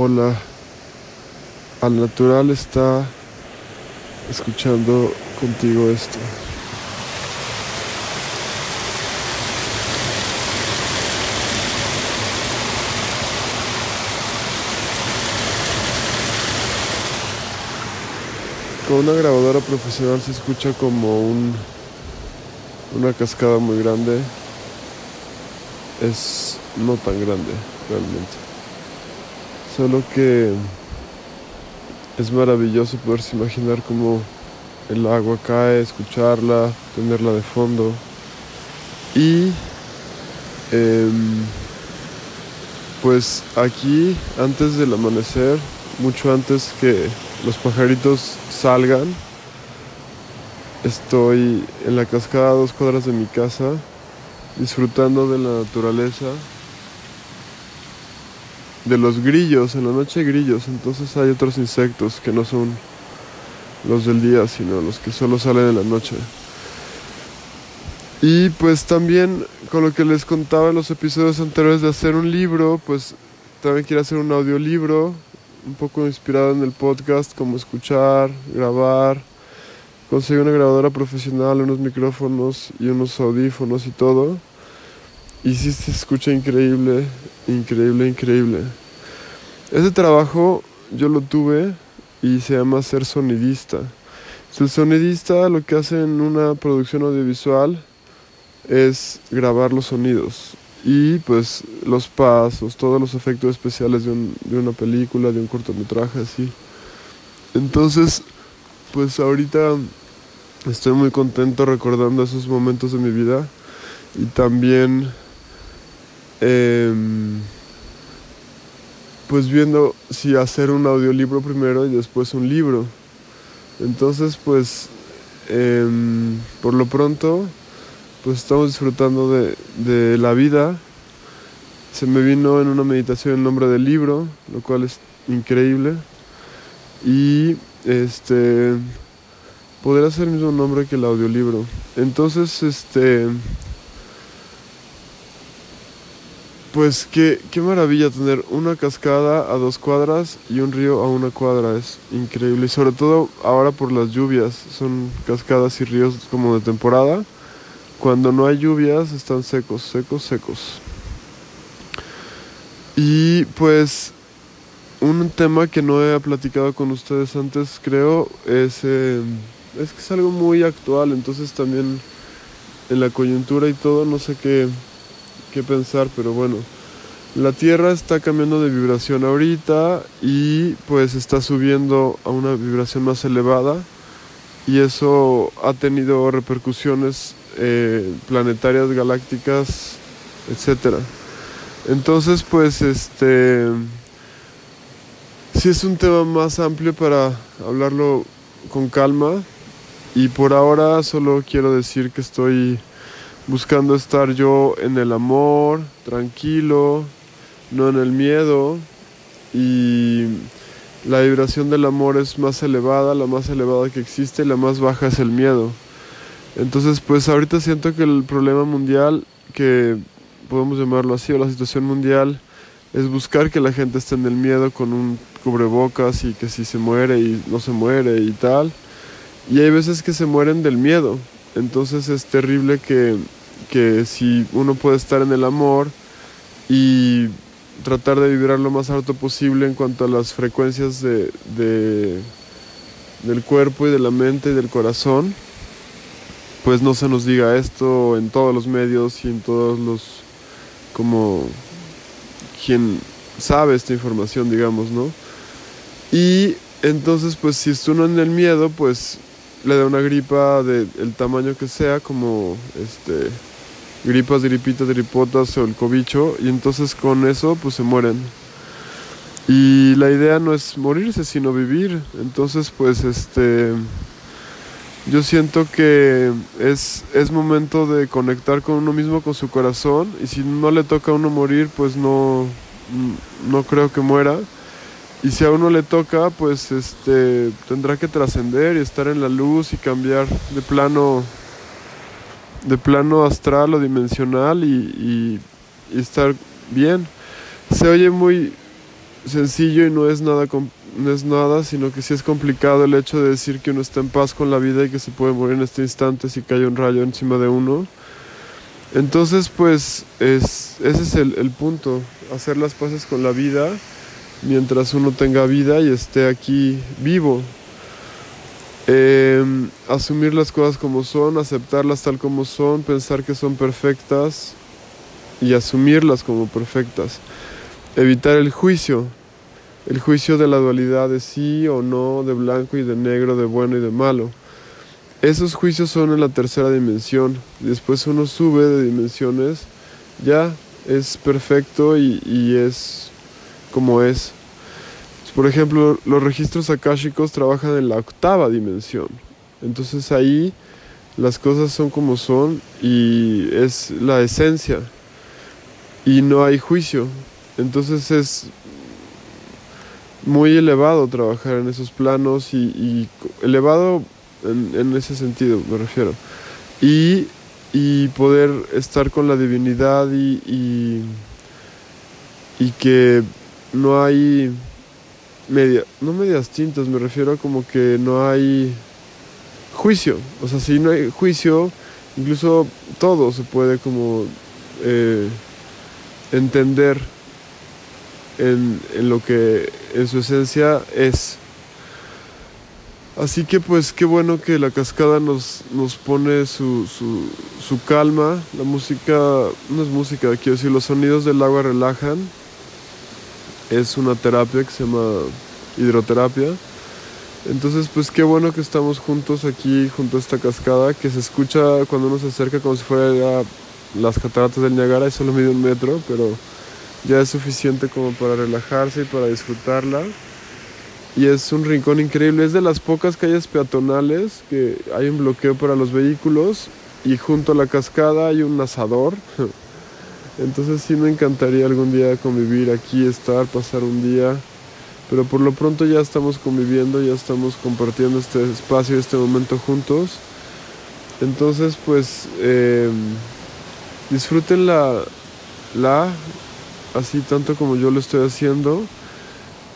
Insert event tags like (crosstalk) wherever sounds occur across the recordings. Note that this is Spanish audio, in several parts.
o la al natural está escuchando contigo esto. Con una grabadora profesional se escucha como un, una cascada muy grande. Es no tan grande realmente. Solo que es maravilloso poderse imaginar cómo el agua cae, escucharla, tenerla de fondo. Y em, pues aquí, antes del amanecer, mucho antes que los pajaritos salgan, estoy en la cascada a dos cuadras de mi casa, disfrutando de la naturaleza de los grillos, en la noche hay grillos, entonces hay otros insectos que no son los del día, sino los que solo salen en la noche. Y pues también con lo que les contaba en los episodios anteriores de hacer un libro, pues también quiero hacer un audiolibro, un poco inspirado en el podcast, como escuchar, grabar, conseguir una grabadora profesional, unos micrófonos y unos audífonos y todo. Y sí se escucha increíble, increíble, increíble. Ese trabajo yo lo tuve y se llama ser sonidista. El sonidista lo que hace en una producción audiovisual es grabar los sonidos y pues los pasos, todos los efectos especiales de, de una película, de un cortometraje, así. Entonces, pues ahorita estoy muy contento recordando esos momentos de mi vida y también Em, pues viendo si hacer un audiolibro primero y después un libro. Entonces, pues, em, por lo pronto, pues estamos disfrutando de, de, la vida. Se me vino en una meditación el nombre del libro, lo cual es increíble. Y este poder hacer el mismo nombre que el audiolibro. Entonces, este Pues qué, qué maravilla tener una cascada a dos cuadras y un río a una cuadra, es increíble. Y sobre todo ahora por las lluvias, son cascadas y ríos como de temporada. Cuando no hay lluvias están secos, secos, secos. Y pues un tema que no he platicado con ustedes antes creo es, eh, es que es algo muy actual, entonces también en la coyuntura y todo no sé qué qué pensar, pero bueno. La Tierra está cambiando de vibración ahorita y pues está subiendo a una vibración más elevada y eso ha tenido repercusiones eh, planetarias, galácticas, etcétera. Entonces pues este sí es un tema más amplio para hablarlo con calma y por ahora solo quiero decir que estoy buscando estar yo en el amor, tranquilo, no en el miedo y la vibración del amor es más elevada, la más elevada que existe y la más baja es el miedo. Entonces, pues ahorita siento que el problema mundial, que podemos llamarlo así, o la situación mundial, es buscar que la gente esté en el miedo con un cubrebocas y que si se muere y no se muere y tal. Y hay veces que se mueren del miedo. Entonces es terrible que que si uno puede estar en el amor y tratar de vibrar lo más alto posible en cuanto a las frecuencias de, del cuerpo y de la mente y del corazón, pues no se nos diga esto en todos los medios y en todos los, como quien sabe esta información, digamos, ¿no? Y entonces, pues si uno en el miedo, pues le da una gripa del tamaño que sea, como este gripas, gripitas, gripotas o el cobicho y entonces con eso pues se mueren. Y la idea no es morirse, sino vivir. Entonces pues este yo siento que es, es momento de conectar con uno mismo, con su corazón y si no le toca a uno morir pues no, no creo que muera. Y si a uno le toca, pues este tendrá que trascender y estar en la luz y cambiar de plano de plano astral o dimensional y, estar bien. Se oye muy sencillo y no es nada, no es nada, sino que sí es complicado el hecho de decir que uno está en paz con la vida y que se puede morir en este instante si cae un rayo encima de uno. Entonces, pues, es, ese es el, el punto, hacer las paces con la vida mientras uno tenga vida y esté aquí vivo. Em, asumir las cosas como son, aceptarlas tal como son, pensar que son perfectas y asumirlas como perfectas. Evitar el juicio, el juicio de la dualidad de sí o no, de blanco y de negro, de bueno y de malo. Esos juicios son en la tercera dimensión. Después uno sube de dimensiones, ya es perfecto y, y es como es. Por ejemplo, los registros akáshicos trabajan en la octava dimensión. Entonces ahí las cosas son como son y es la esencia. Y no hay juicio. Entonces es muy elevado trabajar en esos planos y, elevado en, ese sentido, me refiero. Y, poder estar con la divinidad y, y, y que no hay media, no medias tintas, me refiero a como que no hay juicio. O sea, si no hay juicio, incluso todo se puede como eh, entender en, en, lo que en su esencia es. Así que pues qué bueno que la cascada nos, nos pone su, su, su calma. La música, no es música, quiero decir, los sonidos del agua relajan es una terapia que se llama hidroterapia. Entonces, pues qué bueno que estamos juntos aquí, junto a esta cascada, que se escucha cuando uno se acerca como si fuera las cataratas del Niagara, y solo mide un metro, pero ya es suficiente como para relajarse y para disfrutarla. Y es un rincón increíble, es de las pocas calles peatonales que hay un bloqueo para los vehículos y junto a la cascada hay un asador (laughs) Entonces sí me encantaría algún día convivir aquí, estar, pasar un día. Pero por lo pronto ya estamos conviviendo, ya estamos compartiendo este espacio, este momento juntos. Entonces pues eh, disfruten la, la, así tanto como yo lo estoy haciendo.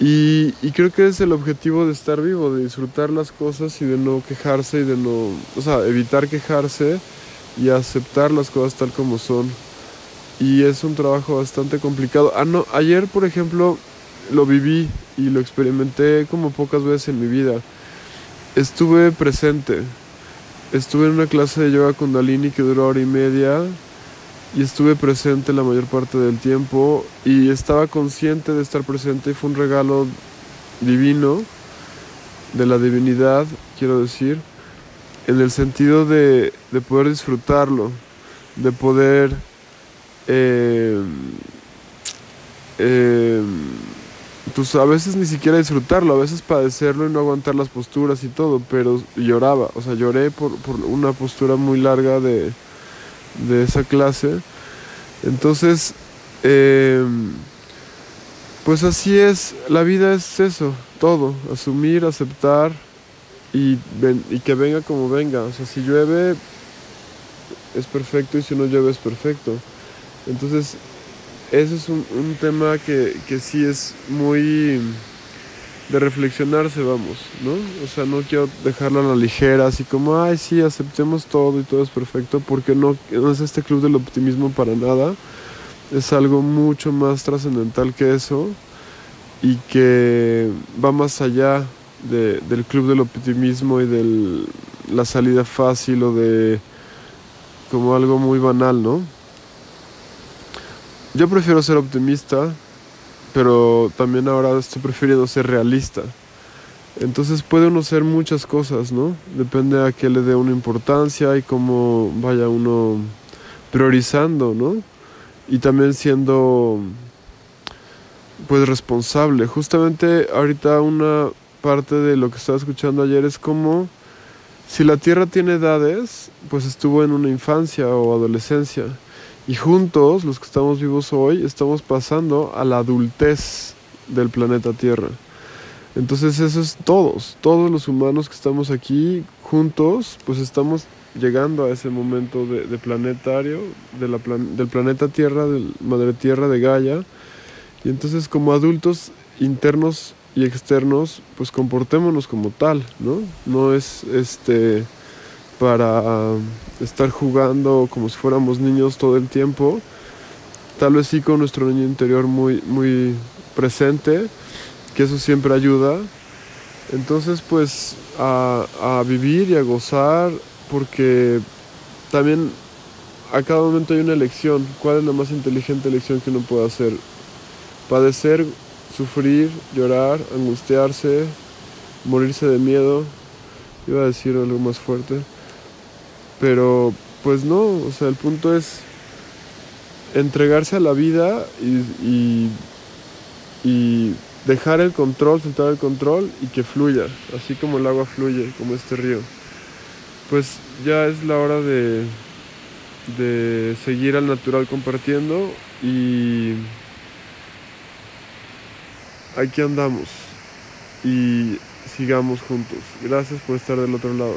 Y, y, creo que es el objetivo de estar vivo, de disfrutar las cosas y de no quejarse y de no, o sea, evitar quejarse y aceptar las cosas tal como son y es un trabajo bastante complicado. Ah, no, ayer, por ejemplo, lo viví y lo experimenté como pocas veces en mi vida. Estuve presente. Estuve en una clase de yoga kundalini que duró hora y media y estuve presente la mayor parte del tiempo y estaba consciente de estar presente y fue un regalo divino de la divinidad, quiero decir, en el sentido de, de poder disfrutarlo, de poder eh, eh, pues a veces ni siquiera disfrutarlo, a veces padecerlo y no aguantar las posturas y todo, pero lloraba, o sea, lloré por, una postura muy larga de, esa clase. Entonces, em, pues así es, la vida es eso, todo, asumir, aceptar y, y que venga como venga, o sea, si llueve es perfecto y si no llueve es perfecto. Entonces, eso es un, tema que, que, sí es muy de reflexionarse, vamos, ¿no? O sea, no quiero dejarlo a la ligera, así como, ay, sí, aceptemos todo y todo es perfecto, porque no, no es este club del optimismo para nada. Es algo mucho más trascendental que eso y que va más allá de, del club del optimismo y de la salida fácil o de como algo muy banal, ¿no? Yo prefiero ser optimista, pero también ahora estoy prefiriendo ser realista. Entonces puede uno ser muchas cosas, ¿no? Depende a qué le dé una importancia y cómo vaya uno priorizando, ¿no? Y también siendo pues responsable. Justamente ahorita una parte de lo que estaba escuchando ayer es como si la Tierra tiene edades, pues estuvo en una infancia o adolescencia. Y juntos, los que estamos vivos hoy, estamos pasando a la adultez del planeta Tierra. Entonces eso es todos, todos los humanos que estamos aquí juntos, pues estamos llegando a ese momento de, planetario, de la del planeta Tierra, del Madre Tierra de Gaia. Y entonces como adultos internos y externos, pues comportémonos como tal, ¿no? No es este para estar jugando como si fuéramos niños todo el tiempo. Tal vez sí con nuestro niño interior muy, muy presente, que eso siempre ayuda. Entonces, pues a, a vivir y a gozar, porque también a cada momento hay una elección. ¿Cuál es la más inteligente elección que uno puede hacer? Padecer, sufrir, llorar, angustiarse, morirse de miedo. Iba a decir algo más fuerte. Pero pues no, o sea, el punto es entregarse a la vida y, y, dejar el control, soltar el control y que fluya, así como el agua fluye, como este río. Pues ya es la hora de, de seguir al natural compartiendo y aquí andamos y sigamos juntos. Gracias por estar del otro lado.